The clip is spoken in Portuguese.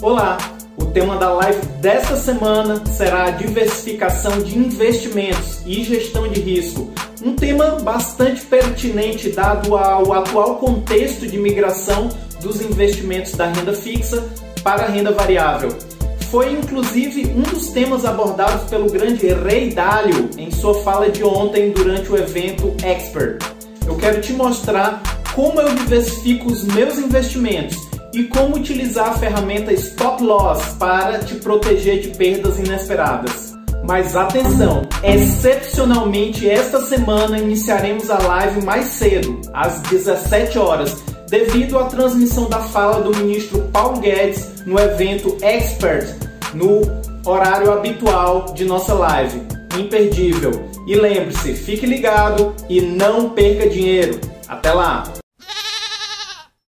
Olá! O tema da live desta semana será a diversificação de investimentos e gestão de risco. Um tema bastante pertinente dado ao atual contexto de migração dos investimentos da renda fixa para a renda variável. Foi inclusive um dos temas abordados pelo grande Ray Dalio em sua fala de ontem durante o evento Expert. Eu quero te mostrar como eu diversifico os meus investimentos e como utilizar a ferramenta Stop Loss para te proteger de perdas inesperadas. Mas atenção, excepcionalmente esta semana iniciaremos a live mais cedo, às 17 horas, devido à transmissão da fala do ministro Paulo Guedes no evento Expert, no horário habitual de nossa live. Imperdível. E lembre-se, fique ligado e não perca dinheiro. Até lá!